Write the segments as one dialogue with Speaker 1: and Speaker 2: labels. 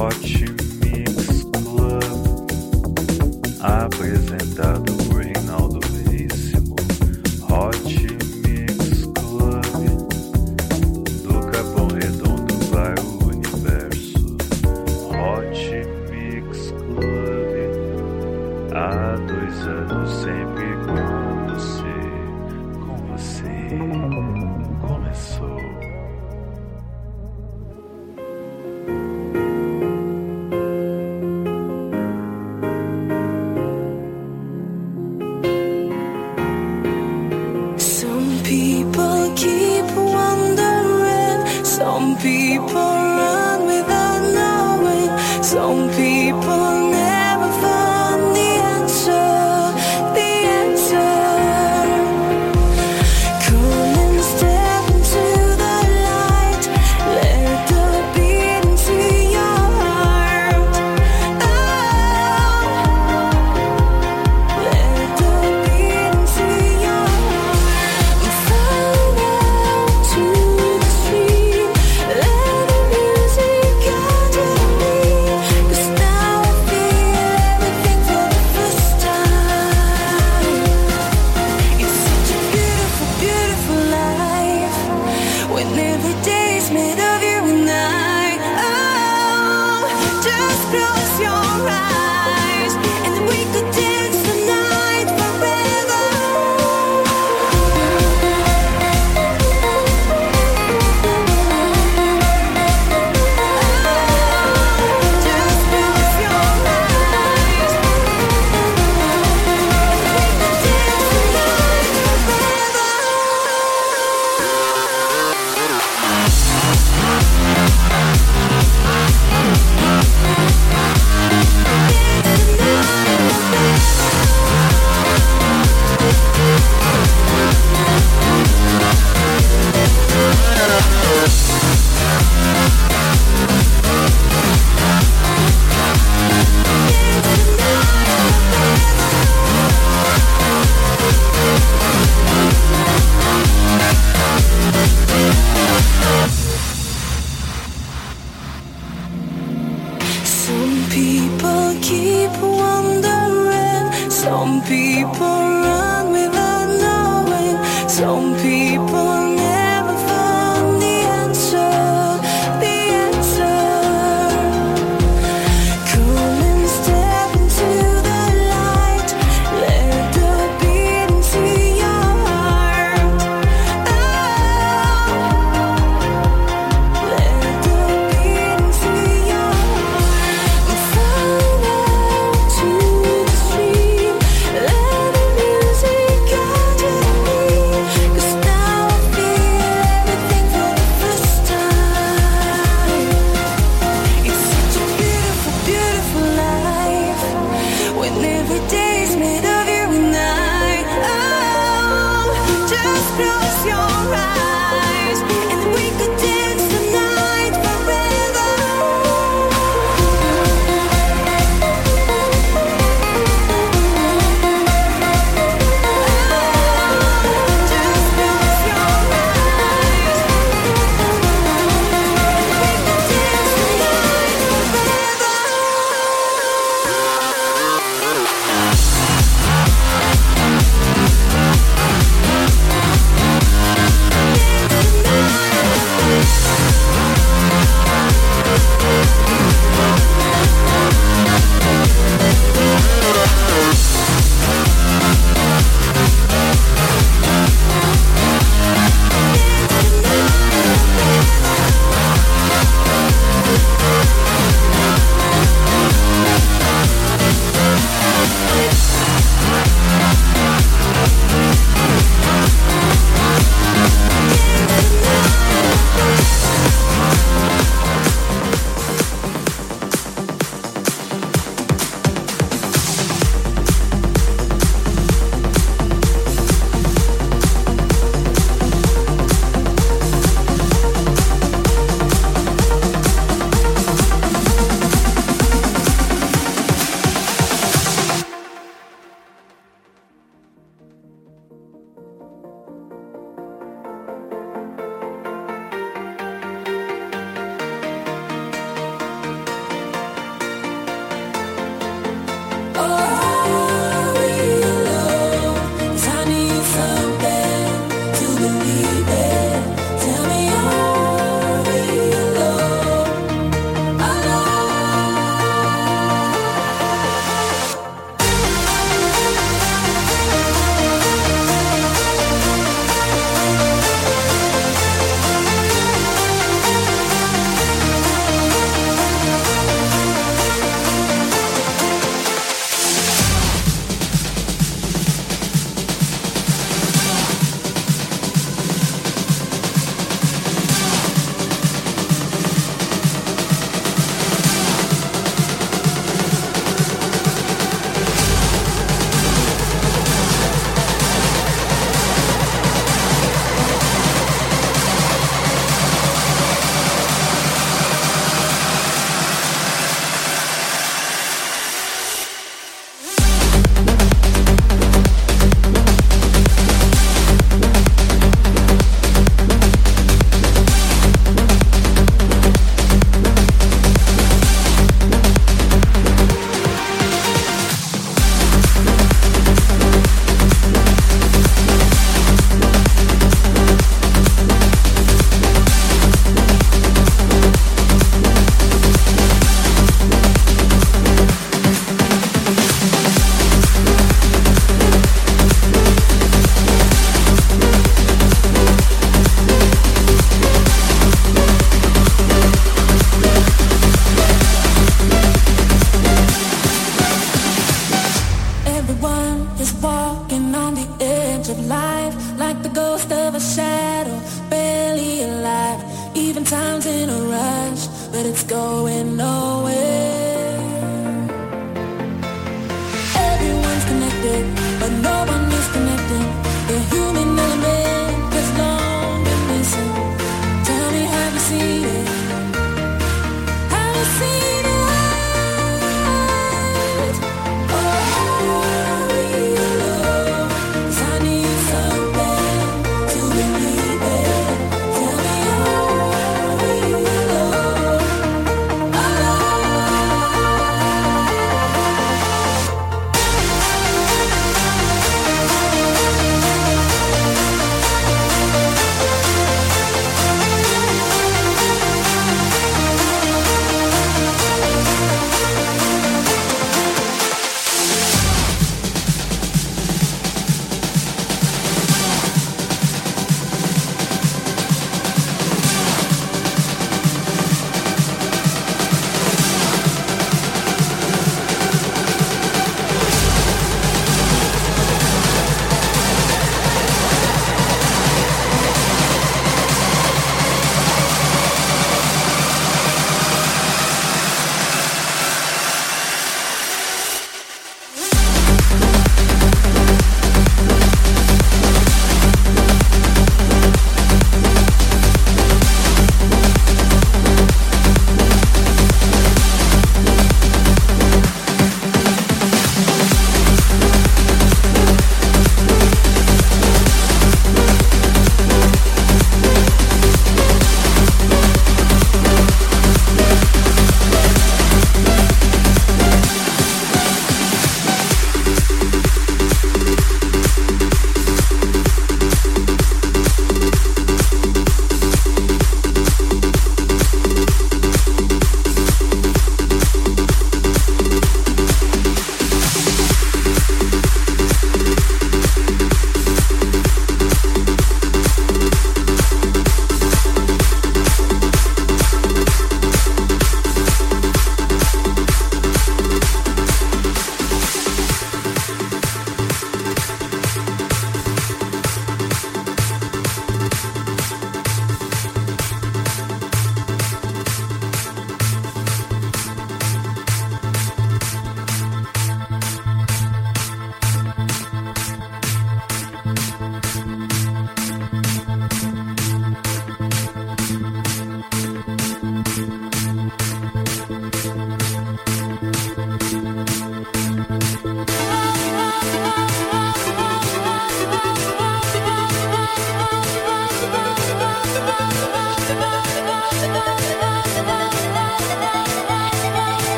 Speaker 1: Cause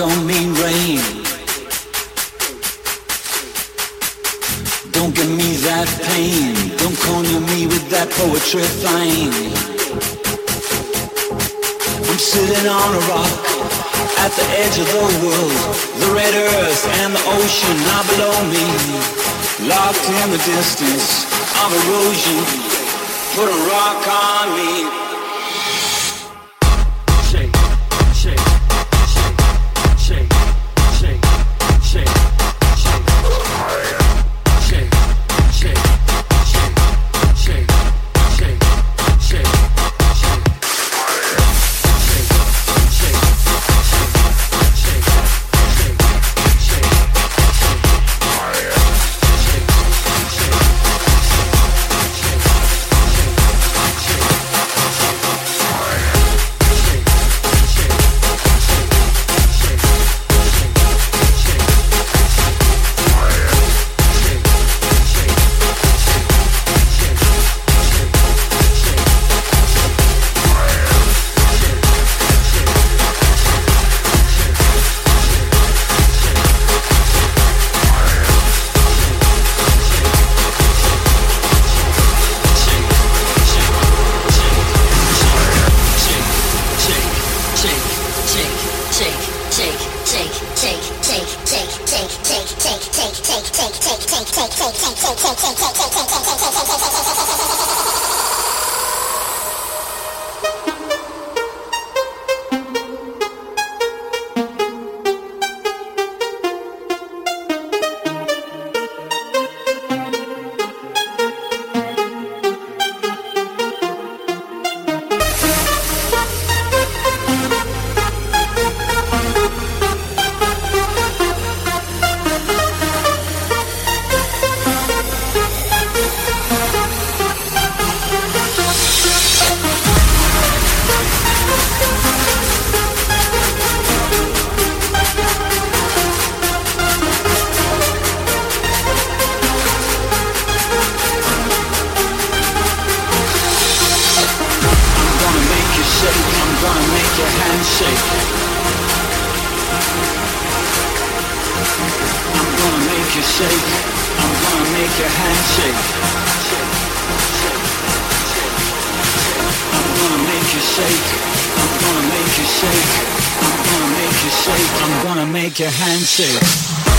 Speaker 2: don't mean rain. Don't give me that pain. Don't corner me with that poetry flame. I'm sitting on a rock at the edge of the world. The red earth and the ocean are below me. Locked in the distance of erosion. Put a rock on me.
Speaker 3: I'm gonna make you shake. I'm gonna make you shake. I'm gonna make you shake. I'm gonna make your handshake.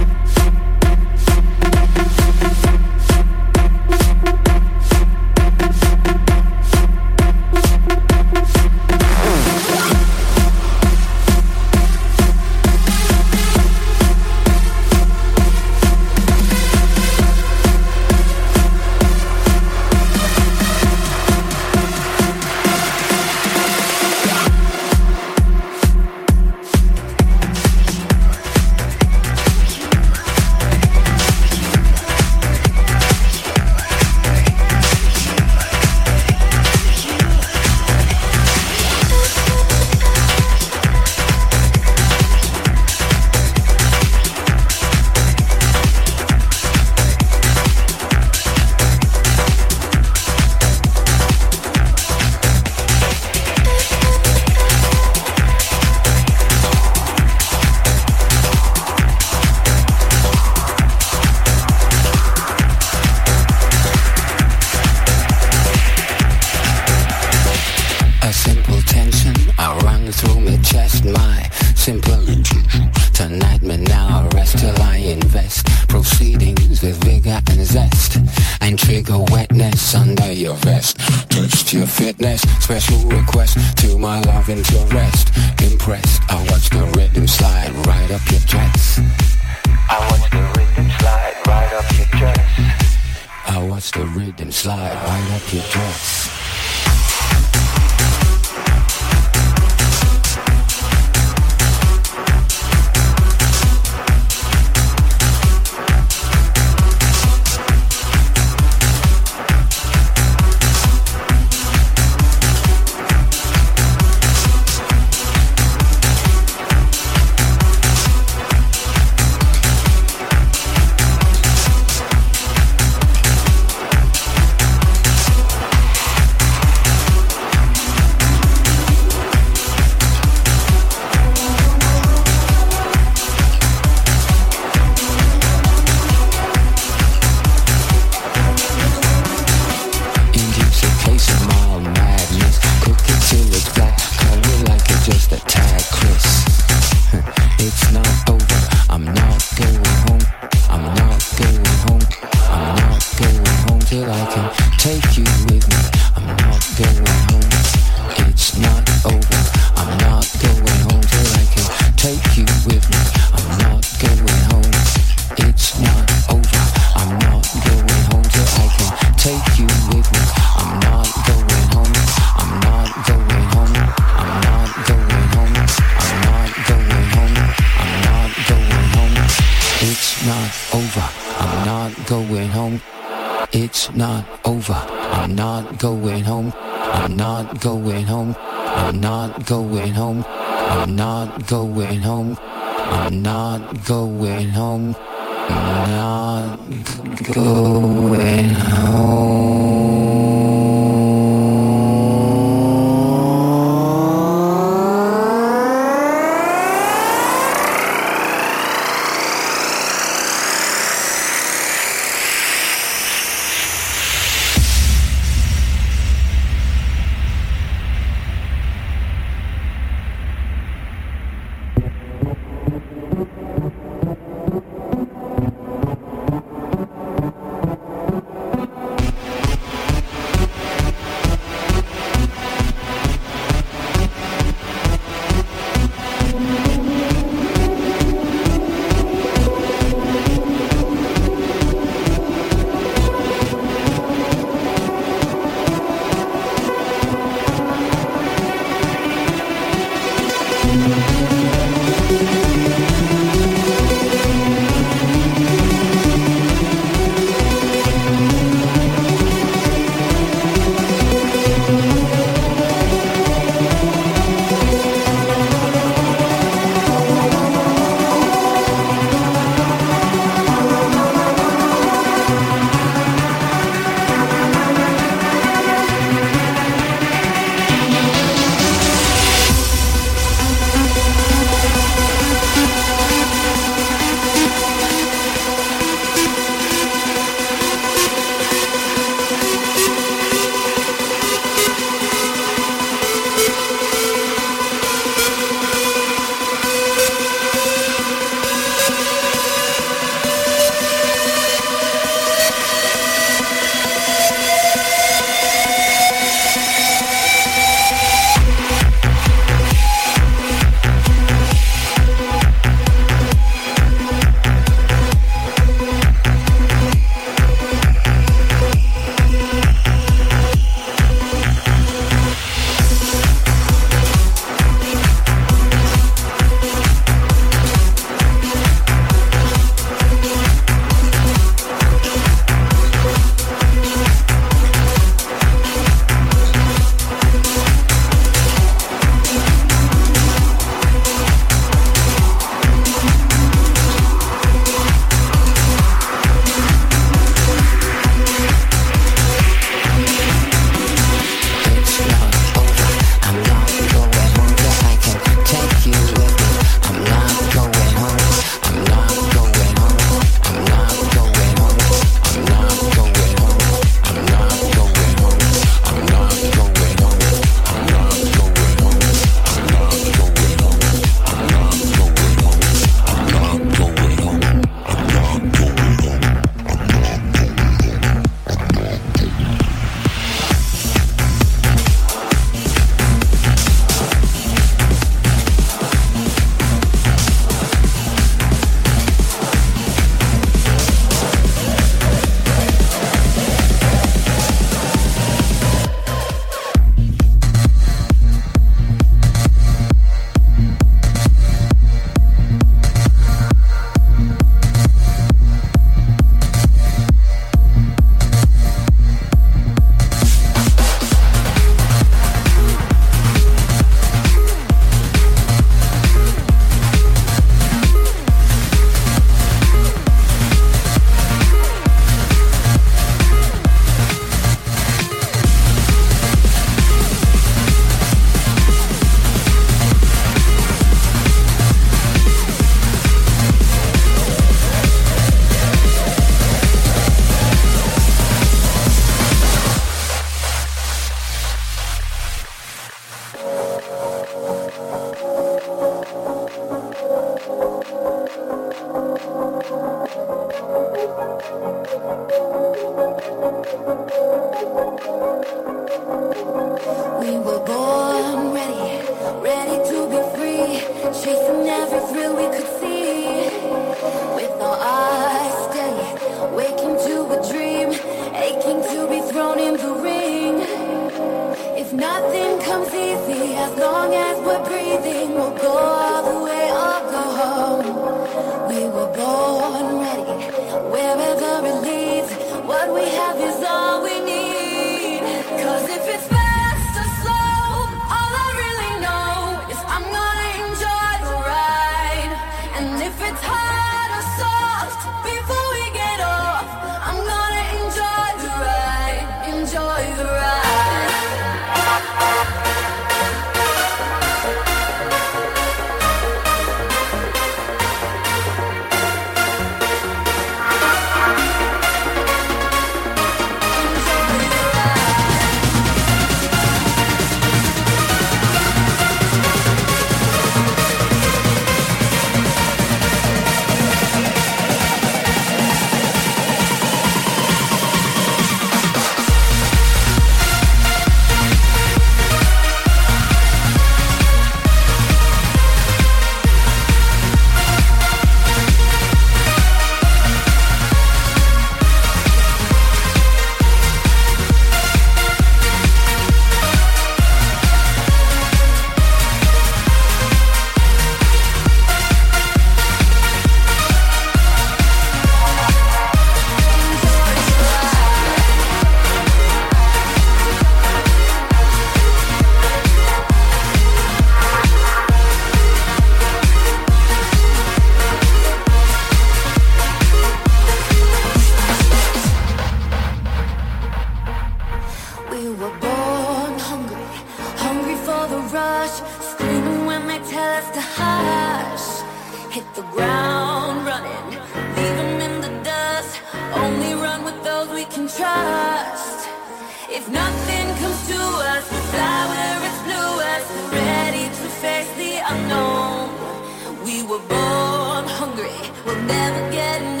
Speaker 1: We'll never get enough.